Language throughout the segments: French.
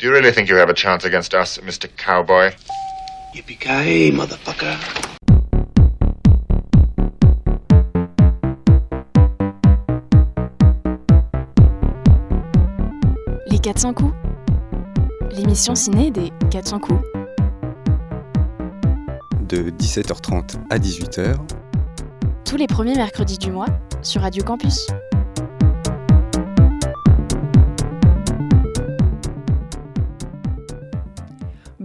Do you really think you have a chance against us, Mr. Cowboy? Yippee-ki-yay, motherfucker. Les 400 coups. L'émission ciné des 400 coups. de 17h30 à 18h Tous les premiers mercredis du mois sur Radio Campus.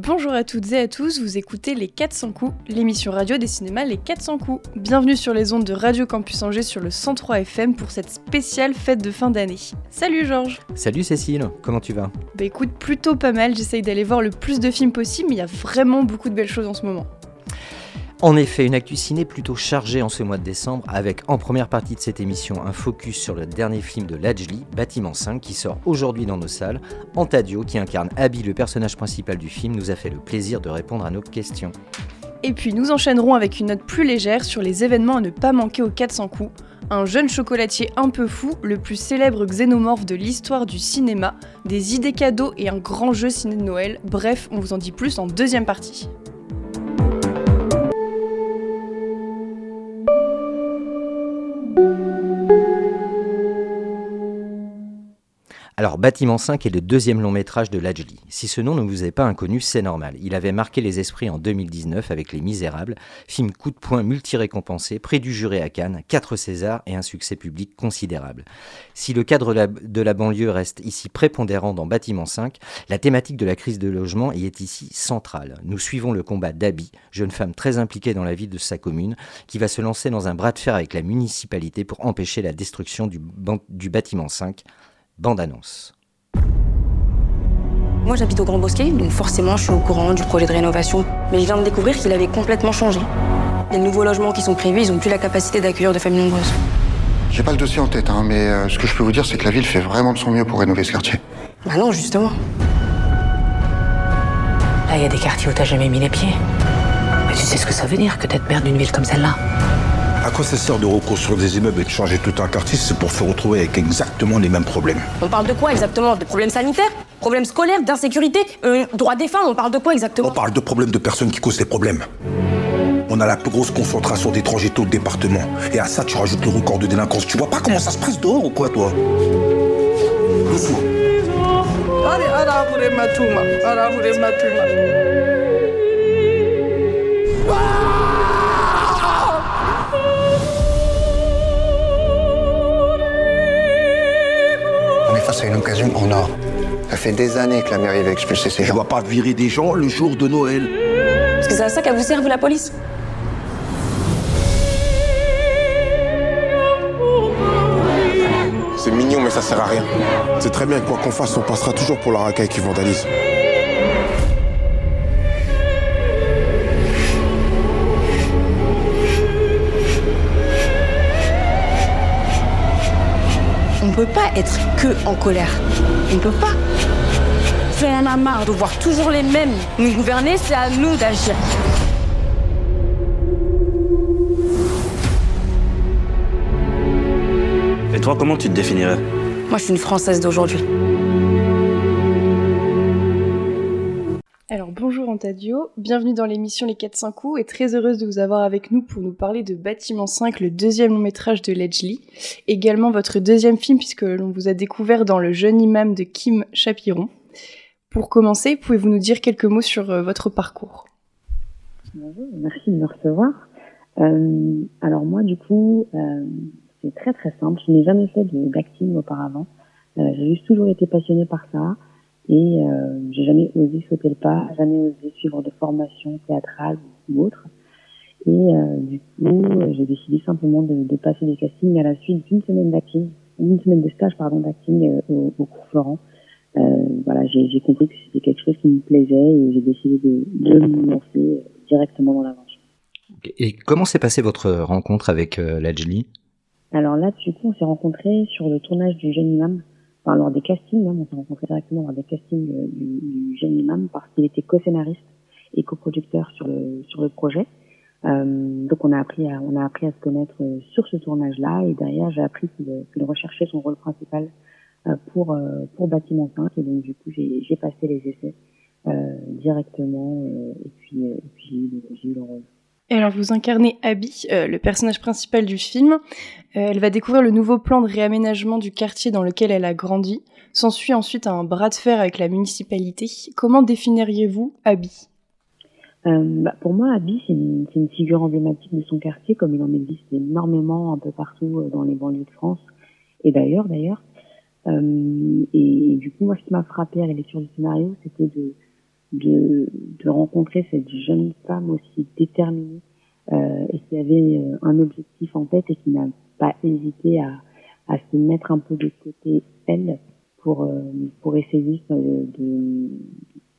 Bonjour à toutes et à tous, vous écoutez Les 400 coups, l'émission radio des cinémas Les 400 coups. Bienvenue sur les ondes de Radio Campus Angers sur le 103 FM pour cette spéciale fête de fin d'année. Salut Georges Salut Cécile, comment tu vas? Bah écoute, plutôt pas mal, j'essaye d'aller voir le plus de films possible, mais il y a vraiment beaucoup de belles choses en ce moment. En effet, une actu ciné plutôt chargée en ce mois de décembre, avec en première partie de cette émission un focus sur le dernier film de Lajli, Bâtiment 5, qui sort aujourd'hui dans nos salles. Antadio, qui incarne Abby, le personnage principal du film, nous a fait le plaisir de répondre à nos questions. Et puis nous enchaînerons avec une note plus légère sur les événements à ne pas manquer aux 400 coups. Un jeune chocolatier un peu fou, le plus célèbre xénomorphe de l'histoire du cinéma, des idées cadeaux et un grand jeu ciné de Noël. Bref, on vous en dit plus en deuxième partie. Alors, Bâtiment 5 est le deuxième long métrage de Lajli. Si ce nom ne vous est pas inconnu, c'est normal. Il avait marqué les esprits en 2019 avec Les Misérables, film coup de poing multi-récompensé, prix du jury à Cannes, 4 Césars et un succès public considérable. Si le cadre de la, banlieue reste ici prépondérant dans Bâtiment 5, la thématique de la crise de logement y est ici centrale. Nous suivons le combat d'Abby, jeune femme très impliquée dans la vie de sa commune, qui va se lancer dans un bras de fer avec la municipalité pour empêcher la destruction du, du Bâtiment 5. Bande-annonce. Moi j'habite au Grand Bosquet, donc forcément je suis au courant du projet de rénovation. Mais je viens de découvrir qu'il avait complètement changé. Les nouveaux logements qui sont prévus, ils ont plus la capacité d'accueillir de familles nombreuses. J'ai pas le dossier en tête, hein, mais euh, ce que je peux vous dire, c'est que la ville fait vraiment de son mieux pour rénover ce quartier. Bah non, justement. Là, il y a des quartiers où t'as jamais mis les pieds. Mais tu sais ce que ça veut dire que d'être maire d'une ville comme celle-là? À quoi ça sert de reconstruire des immeubles et de changer tout un quartier C'est pour se retrouver avec exactement les mêmes problèmes. On parle de quoi exactement? Des problèmes sanitaires? Problèmes scolaires? D'insécurité? Euh, Droits des femmes On parle de quoi exactement? On parle de problèmes de personnes qui causent des problèmes. On a la plus grosse concentration d'étrangers taux de département. Et à ça, tu rajoutes le record de délinquance. Tu vois pas comment ça se passe dehors ou quoi, toi? Le fou. On est face à une occasion en or. Ça fait des années que la mairie va expulser ces Je gens. dois pas virer des gens le jour de Noël. Parce que c'est à ça qu'elle vous serve la police C'est mignon, mais ça sert à rien. C'est très bien que quoi qu'on fasse, on passera toujours pour la racaille qui vandalise. Peut pas être que en colère. On peut pas. Si on en a marre de voir toujours les mêmes nous gouverner, c'est à nous d'agir. Et toi, comment tu te définirais? Moi, je suis une Française d'aujourd'hui. Alors bonjour Antadio, bienvenue dans l'émission Les 400 coups et très heureuse de vous avoir avec nous pour nous parler de Bâtiment 5, le deuxième long métrage de Ledgely, également votre deuxième film puisque l'on vous a découvert dans Le jeune imam de Kim Chapiron. Pour commencer, pouvez-vous nous dire quelques mots sur euh, votre parcours? Bonjour, merci de me recevoir. Euh, alors moi, du coup, euh, c'est très très simple. Je n'ai jamais fait d'acting auparavant. J'ai juste toujours été passionnée par ça et euh, j'ai jamais osé sauter le pas, jamais osé suivre de formation théâtrale ou autre. Et euh, du coup, j'ai décidé simplement de, de passer des castings à la suite d'une semaine d'acting, d'une semaine de stage pardon d'acting euh, au, au cours Florent. Euh, voilà, j'ai compris que c'était quelque chose qui me plaisait et j'ai décidé de, de me lancer directement dans l'aventure. Et comment s'est passée votre rencontre avec euh, Lajli? Alors là, du coup, on s'est rencontrés sur le tournage du Jeune Imam, enfin lors des castings, même, on s'est rencontrés directement lors des castings euh, du, du Jeune Imam parce qu'il était co-scénariste et coproducteur sur le sur le projet. Euh, donc on a appris à on a appris à se connaître euh, sur ce tournage-là et derrière j'ai appris qu'il qu'il recherchait son rôle principal pour pour bâtiment 5 et donc du coup j'ai passé les essais directement et puis et puis j'ai eu le rôle. Et alors vous incarnez Abby, le personnage principal du film. elle va découvrir le nouveau plan de réaménagement du quartier dans lequel elle a grandi. S'ensuit ensuite un bras de fer avec la municipalité. Comment définiriez-vous Abby? Euh, bah, pour moi, Abby, c'est une, figure emblématique de son quartier, comme il en existe énormément un peu partout euh, dans les banlieues de France et d'ailleurs, d'ailleurs. Euh, et, du coup, moi, ce qui m'a frappé à la lecture du scénario, c'était de, de, de, rencontrer cette jeune femme aussi déterminée euh, et qui avait euh, un objectif en tête et qui n'a pas hésité à, à se mettre un peu de côté elle pour euh, pour essayer de,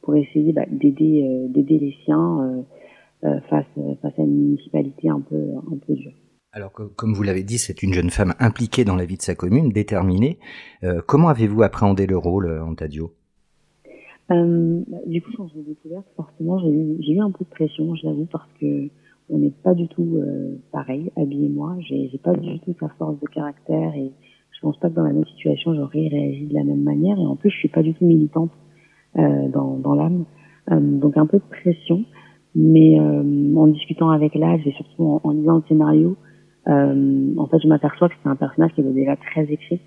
pour essayer bah, d'aider euh, d'aider les siens euh, euh, face face à une municipalité un peu un peu dure. Alors, comme vous l'avez dit, c'est une jeune femme impliquée dans la vie de sa commune, déterminée. comment avez-vous appréhendé le rôle, Antadio? Euh, Du coup, quand je l'ai découverte, forcément, j'ai eu, j'ai eu un peu de pression, je l'avoue, parce que on n'est pas du tout euh, pareil, et moi. J'ai, j'ai pas du tout sa force de caractère et je pense pas que dans la même situation, j'aurais réagi de la même manière. Et en plus, je suis pas du tout militante euh, dans, dans l'âme. Euh, donc un peu de pression, mais euh, en discutant avec l'âge et surtout en, lisant le scénario, en fait je m'aperçois que c'est un personnage qui était déjà très écrit,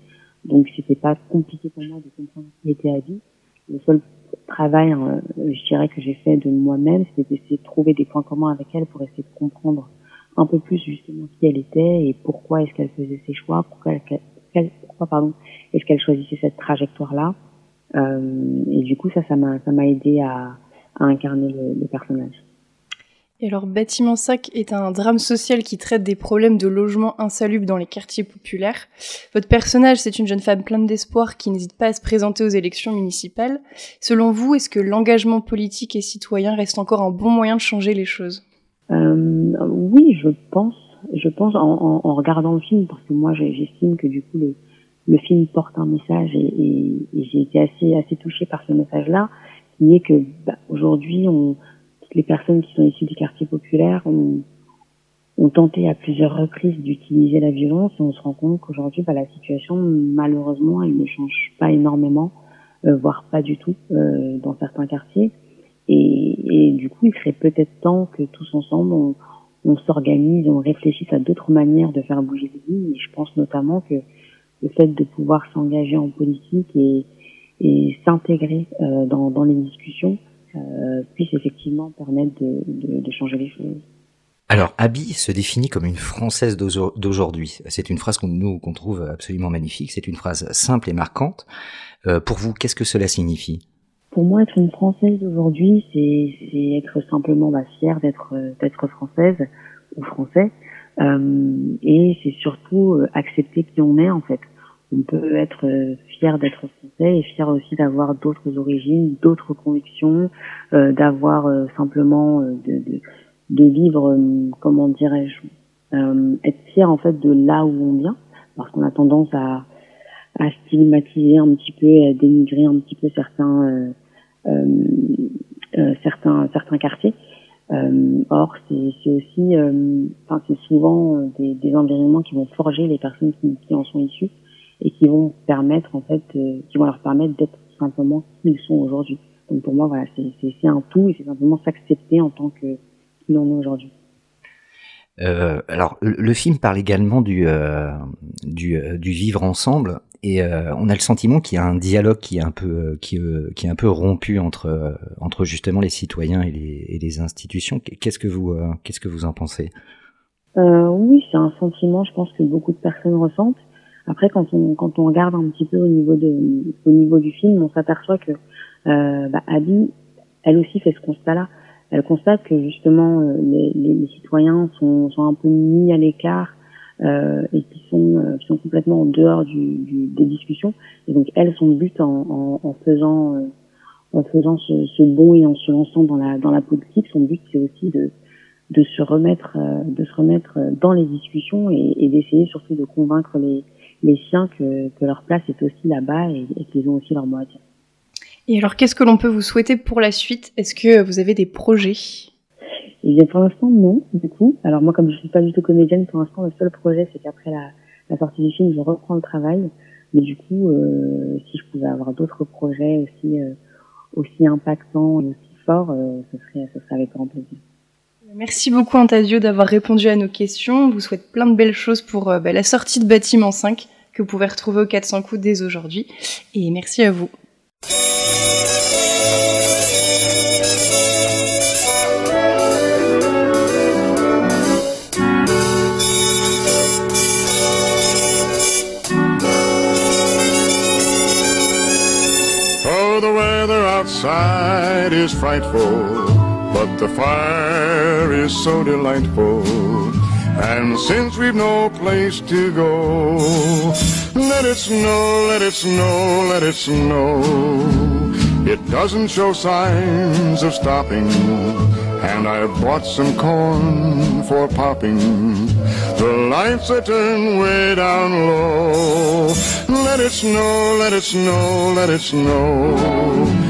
donc c'était pas compliqué pour moi de comprendre qui était Abby. Le seul travail, je dirais que j'ai fait de moi-même, c'était d'essayer de trouver des points communs avec elle pour essayer de comprendre un peu plus justement qui elle était et pourquoi est-ce qu'elle faisait ses choix, pourquoi, pourquoi pardon, est-ce qu'elle choisissait cette trajectoire-là. Euh, et du coup, ça, ça m'a, ça m'a aidé à, à incarner le, le, personnage. Et alors, Bâtiment Sac est un drame social qui traite des problèmes de logement insalubre dans les quartiers populaires. Votre personnage, c'est une jeune femme pleine d'espoir qui n'hésite pas à se présenter aux élections municipales. Selon vous, est-ce que l'engagement politique et citoyen reste encore un bon moyen de changer les choses? Euh, Oui, je pense. Je pense en, regardant le film, parce que moi, j'estime que du coup, le, film porte un message et, j'ai été assez assez touchée par ce message-là, qui est que bah, aujourd'hui, toutes les personnes qui sont issues des quartiers populaires ont, ont tenté à plusieurs reprises d'utiliser la violence et on se rend compte qu'aujourd'hui, bah, la situation, malheureusement, elle ne change pas énormément, euh, voire pas du tout euh, dans certains quartiers. Et, et, du coup, il serait peut-être temps que tous ensemble, on, on s'organise, on réfléchisse à d'autres manières de faire bouger les lignes. Et je pense notamment que le fait de pouvoir s'engager en politique et, et s'intégrer euh, dans, dans, les discussions puisse effectivement permettre de, de, de, changer les choses. Alors, Abby se définit comme une Française d'aujourd'hui. C'est une phrase qu'on nous qu'on trouve absolument magnifique. C'est une phrase simple et marquante. Euh, pour vous, qu'est-ce que cela signifie? Pour moi, être une Française d'aujourd'hui, c'est être simplement bah, fière d'être d'être française ou français. Euh, et c'est surtout euh, accepter qui on est en fait. On peut être euh, fier d'être français et fier aussi d'avoir d'autres origines, d'autres convictions, d'avoir simplement de, de, vivre, comment dirais-je, être fier en fait de là où on vient, parce qu'on a tendance à, stigmatiser un petit peu, à dénigrer un petit peu certains quartiers. Euh, or, c'est aussi, euh, enfin, c'est souvent euh, des, environnements qui vont forger les personnes qui, en sont issues et qui vont permettre, en fait, qui vont leur permettre d'être simplement qui ils sont aujourd'hui. Donc pour moi, voilà, c'est un tout et c'est simplement s'accepter en tant que qui l'on est aujourd'hui. Euh, alors, le, film parle également du, euh, du, du, vivre ensemble. Et euh, on a le sentiment qu'il y a un dialogue qui est un peu euh, qui, euh, qui est un peu rompu entre entre justement les citoyens et les, et les institutions. Qu'est-ce que vous qu'est-ce que vous en pensez? Oui, c'est un sentiment, je pense que beaucoup de personnes ressentent. Après, quand on quand on regarde un petit peu au niveau de au niveau du film, on s'aperçoit que bah, Abby, elle aussi fait ce constat-là. Elle constate que justement les, les, les citoyens sont sont un peu mis à l'écart euh, et qui sont, euh, qui sont complètement en dehors du, du, des discussions. Et donc elle, son but en, en, faisant euh, en faisant ce, ce bond et en se lançant dans la dans la politique, son but c'est aussi de de se remettre euh, de se remettre dans les discussions et, et d'essayer surtout de convaincre les les siens que, que leur place est aussi là-bas et, et qu'ils ont aussi leur mot à dire. Et alors, qu'est-ce que l'on peut vous souhaiter pour la suite? Est-ce que vous avez des projets? Et bien pour l'instant non, du coup. Alors moi comme je suis pas du tout comédienne, pour l'instant le seul projet c'est qu'après la, la, sortie du film je reprends le travail. Mais du coup, si je pouvais avoir d'autres projets aussi aussi impactants et aussi forts, ce serait ce serait avec grand plaisir. Merci beaucoup Antasio d'avoir répondu à nos questions. On vous souhaite plein de belles choses pour bah, la sortie de Bâtiment 5 que vous pouvez retrouver au 400 coups dès aujourd'hui. Et merci à vous. Oh, the weather outside is frightful, but the fire is so delightful. And since we've no place to go, let it snow, let it snow, let it snow. It doesn't show signs of stopping, and I've bought some corn for popping. The lights are turned way down low. Let it snow, let it snow, let it snow.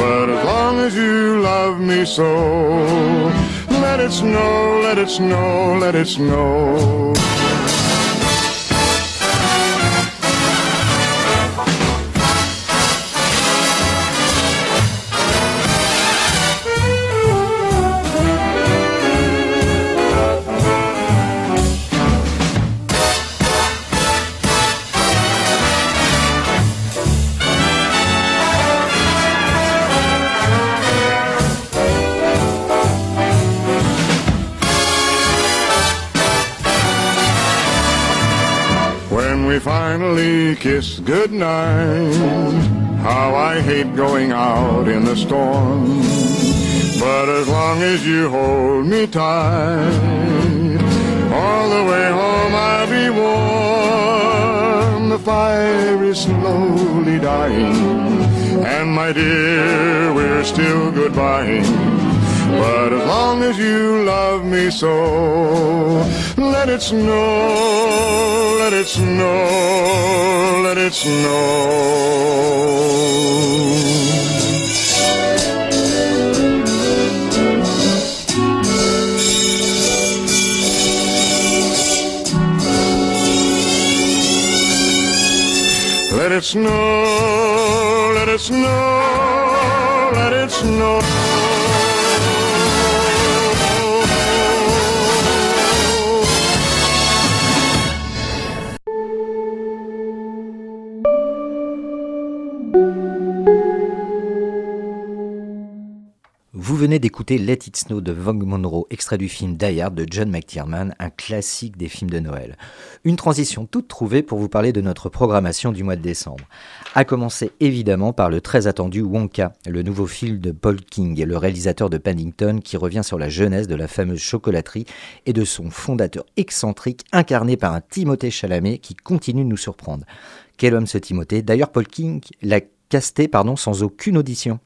But as long as you love me so, let it snow, let it snow, let it snow. Finally kiss goodnight. How I hate going out in the storm. But as long as you hold me tight, all the way home I'll be warm. The fire is slowly dying. And my dear, we're still goodbying. But as long as you love me so, let it snow, let it snow, let it snow. Let it snow, let it snow, let it snow. Venez d'écouter Let It Snow de Vogue Monroe, extrait du film Die Hard de John McTiernan, un classique des films de Noël. Une transition toute trouvée pour vous parler de notre programmation du mois de décembre. A commencer évidemment par le très attendu Wonka, le nouveau film de Paul King, le réalisateur de Paddington qui revient sur la jeunesse de la fameuse chocolaterie et de son fondateur excentrique incarné par un Timothée Chalamet qui continue de nous surprendre. Quel homme ce Timothée? D'ailleurs Paul King l'a casté pardon, sans aucune audition.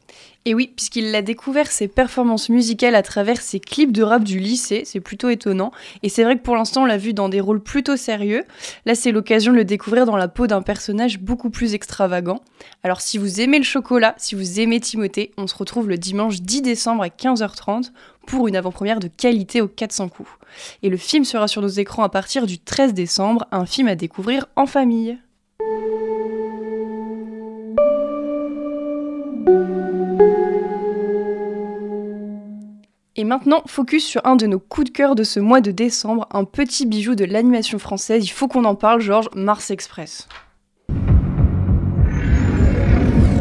Et oui, puisqu'il a découvert ses performances musicales à travers ses clips de rap du lycée, c'est plutôt étonnant. Et c'est vrai que pour l'instant, on l'a vu dans des rôles plutôt sérieux. Là, c'est l'occasion de le découvrir dans la peau d'un personnage beaucoup plus extravagant. Alors, si vous aimez le chocolat, si vous aimez Timothée, on se retrouve le dimanche 10 décembre à 15h30 pour une avant-première de qualité aux 400 coups. Et le film sera sur nos écrans à partir du 13 décembre, un film à découvrir en famille. Et maintenant, focus sur un de nos coups de cœur de ce mois de décembre, un petit bijou de l'animation française. Il faut qu'on en parle, Georges, Mars Express.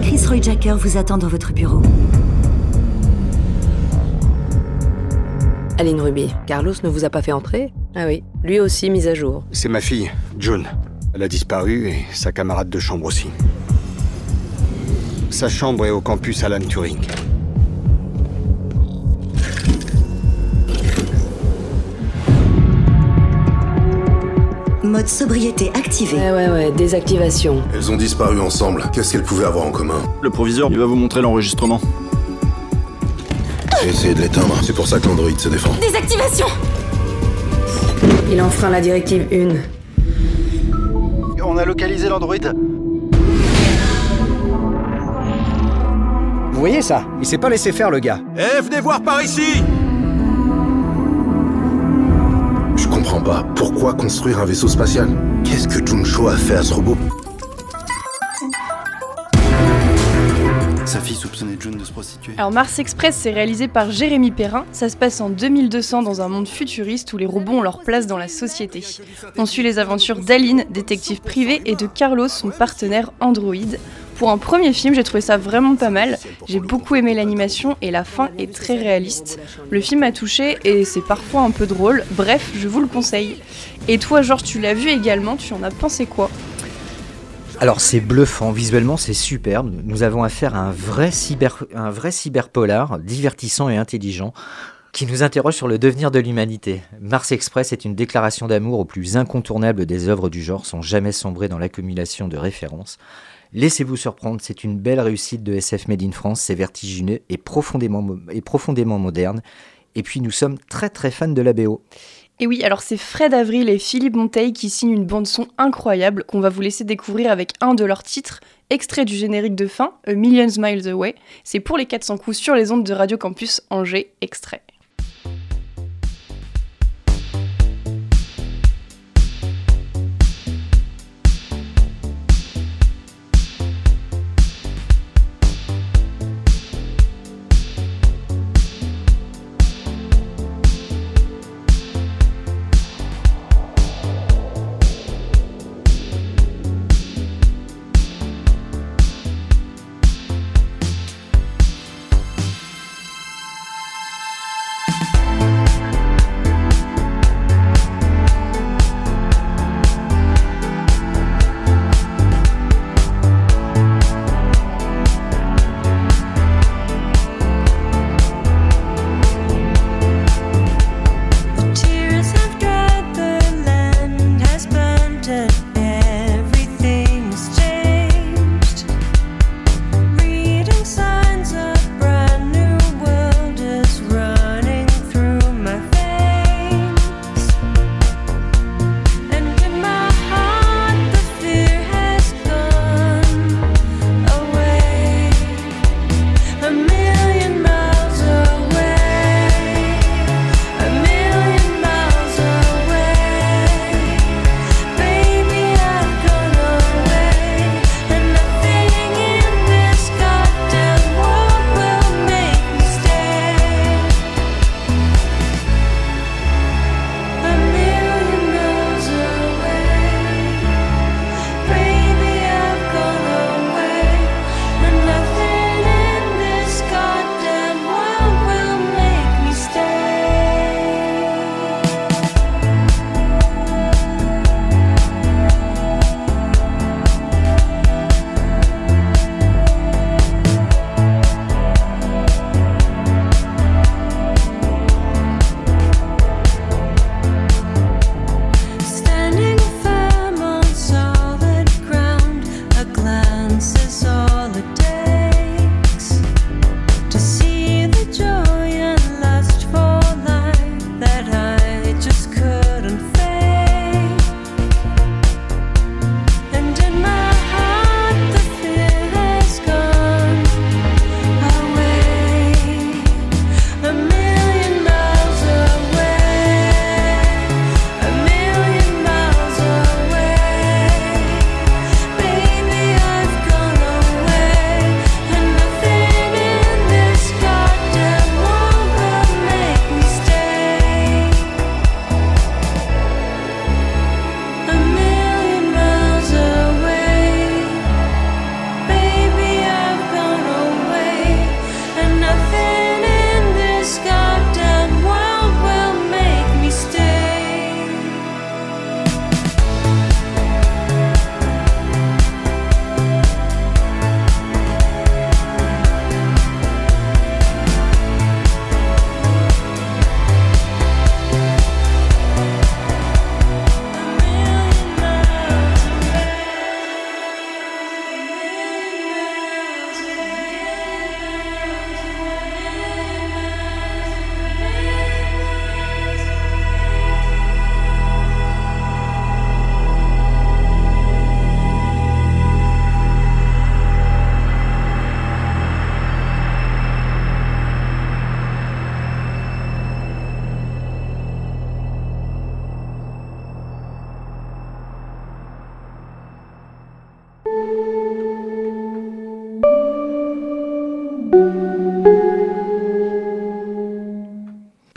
Chris Roy Jacker vous attend dans votre bureau. Aline Ruby, Carlos ne vous a pas fait entrer? Ah oui, lui aussi mise à jour. C'est ma fille, June. Elle a disparu et sa camarade de chambre aussi. Sa chambre est au campus Alan Turing. Mode sobriété activé. Ouais, ouais, ouais, désactivation. Elles ont disparu ensemble. Qu'est-ce qu'elles pouvaient avoir en commun? Le proviseur, il va vous montrer l'enregistrement. J'ai essayé de l'éteindre, c'est pour ça que l'androïde se défend. Désactivation Il enfreint la directive 1. On a localisé l'androïde. Vous voyez ça? Il s'est pas laissé faire le gars. Eh, venez voir par ici pas. Pourquoi construire un vaisseau spatial? Qu'est-ce que Juncho a fait à ce robot? Sa fille soupçonnait June de se prostituer. Alors Mars Express, c'est réalisé par Jérémy Perrin. Ça se passe en 2200 dans un monde futuriste où les robots ont leur place dans la société. On suit les aventures d'Aline, détective privée, et de Carlos, son partenaire Android. Pour un premier film, j'ai trouvé ça vraiment pas mal. J'ai beaucoup aimé l'animation et la fin est très réaliste. Le film a touché et c'est parfois un peu drôle. Bref, je vous le conseille. Et toi, Georges, tu l'as vu également, tu en as pensé quoi? Alors c'est bluffant, visuellement c'est superbe. Nous avons affaire à un vrai, un vrai cyberpolar, divertissant et intelligent, qui nous interroge sur le devenir de l'humanité. Mars Express est une déclaration d'amour au plus incontournable des œuvres du genre, sans jamais sombrer dans l'accumulation de références. Laissez-vous surprendre, c'est une belle réussite de SF Made in France, c'est vertigineux et profondément, et profondément moderne. Et puis nous sommes très très fans de la BO. Et oui, alors c'est Fred Avril et Philippe Monteil qui signent une bande-son incroyable qu'on va vous laisser découvrir avec un de leurs titres, extrait du générique de fin, A Million Miles Away. C'est pour les 400 coups sur les ondes de Radio Campus Angers, extrait.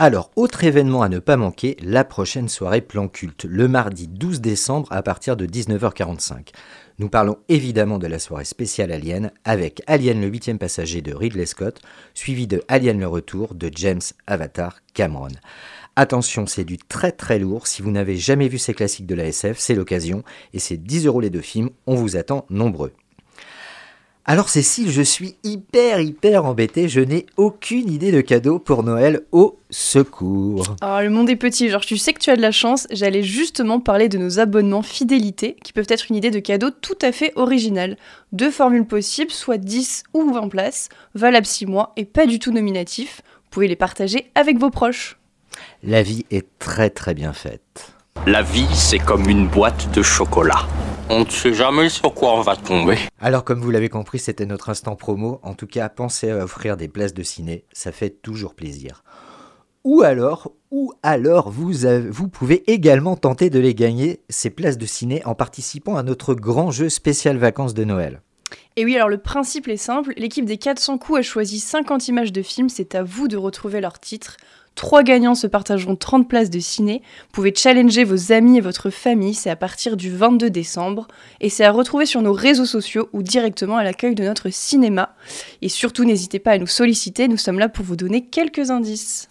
Alors, autre événement à ne pas manquer, la prochaine soirée Plan Culte, le mardi 12 décembre à partir de 19h45. Nous parlons évidemment de la soirée spéciale Alien avec Alien le huitième passager de Ridley Scott, suivi de Alien le retour de James Avatar Cameron. Attention, c'est du très très lourd. Si vous n'avez jamais vu ces classiques de la SF, c'est l'occasion. Et c'est 10 euros les deux films. On vous attend nombreux. Alors Cécile, je suis hyper hyper embêtée, je n'ai aucune idée de cadeau pour Noël au secours. Alors le monde est petit, genre tu sais que tu as de la chance, j'allais justement parler de nos abonnements fidélité, qui peuvent être une idée de cadeau tout à fait originale. Deux formules possibles, soit 10 ou 20 places, valables 6 mois et pas du tout nominatifs. Vous pouvez les partager avec vos proches. La vie est très très bien faite. La vie, c'est comme une boîte de chocolat. On ne sait jamais sur quoi on va tomber. Alors comme vous l'avez compris, c'était notre instant promo. En tout cas, pensez à offrir des places de ciné, ça fait toujours plaisir. Ou alors, ou alors vous, avez- vous pouvez également tenter de les gagner, ces places de ciné, en participant à notre grand jeu spécial vacances de Noël. Et oui, alors le principe est simple, l'équipe des 400 coups a choisi 50 images de films, c'est à vous de retrouver leurs titres. Trois gagnants se partageront 30 places de ciné. Vous pouvez challenger vos amis et votre famille, c'est à partir du 22 décembre. Et c'est à retrouver sur nos réseaux sociaux ou directement à l'accueil de notre cinéma. Et surtout, n'hésitez pas à nous solliciter, nous sommes là pour vous donner quelques indices.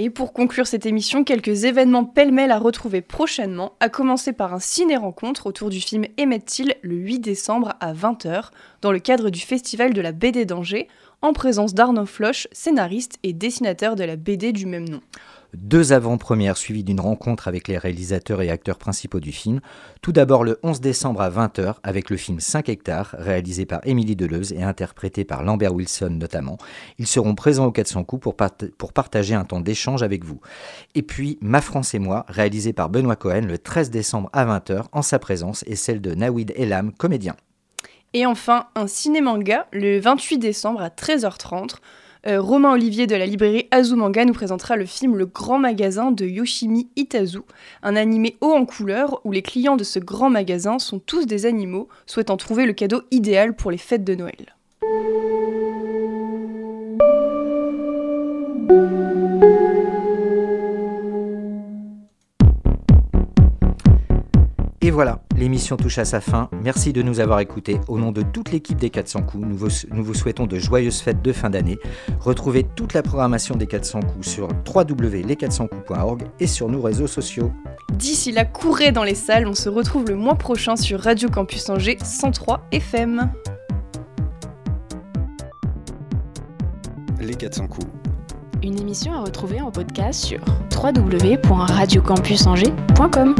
Et pour conclure cette émission, quelques événements pêle-mêle à retrouver prochainement, à commencer par un ciné-rencontre autour du film Emmett Till le 8 décembre à 20h, dans le cadre du Festival de la BD d'Angers, en présence d'Arnaud Floch, scénariste et dessinateur de la BD du même nom. Deux avant-premières suivies d'une rencontre avec les réalisateurs et acteurs principaux du film. Tout d'abord le 11 décembre à 20h avec le film 5 hectares, réalisé par Émilie Deleuze et interprété par Lambert Wilson notamment. Ils seront présents au 400 coups pour, part- pour partager un temps d'échange avec vous. Et puis Ma France et moi, réalisé par Benoît Cohen le 13 décembre à 20h en sa présence et celle de Nawid Elam, comédien. Et enfin, un ciné-manga le 28 décembre à 13h30. Euh, Romain Olivier de la librairie Azumanga nous présentera le film Le Grand Magasin de Yoshimi Itazu, un animé haut en couleur où les clients de ce grand magasin sont tous des animaux souhaitant trouver le cadeau idéal pour les fêtes de Noël. Et voilà, l'émission touche à sa fin. Merci de nous avoir écoutés. Au nom de toute l'équipe des 400 coups, nous vous, nous vous souhaitons de joyeuses fêtes de fin d'année. Retrouvez toute la programmation des 400 coups sur www.les400coups.org et sur nos réseaux sociaux. D'ici là, courez dans les salles, on se retrouve le mois prochain sur Radio Campus Angers 103 FM. Les 400 coups. Une émission à retrouver en podcast sur www.radiocampusangers.com.